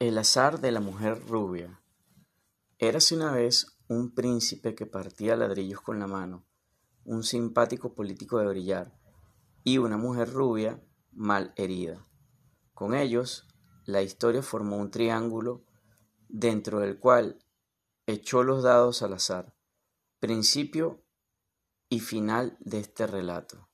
El azar de la mujer rubia. Érase una vez un príncipe que partía ladrillos con la mano, un simpático político de brillar y una mujer rubia mal herida. Con ellos, la historia formó un triángulo dentro del cual echó los dados al azar, principio y final de este relato.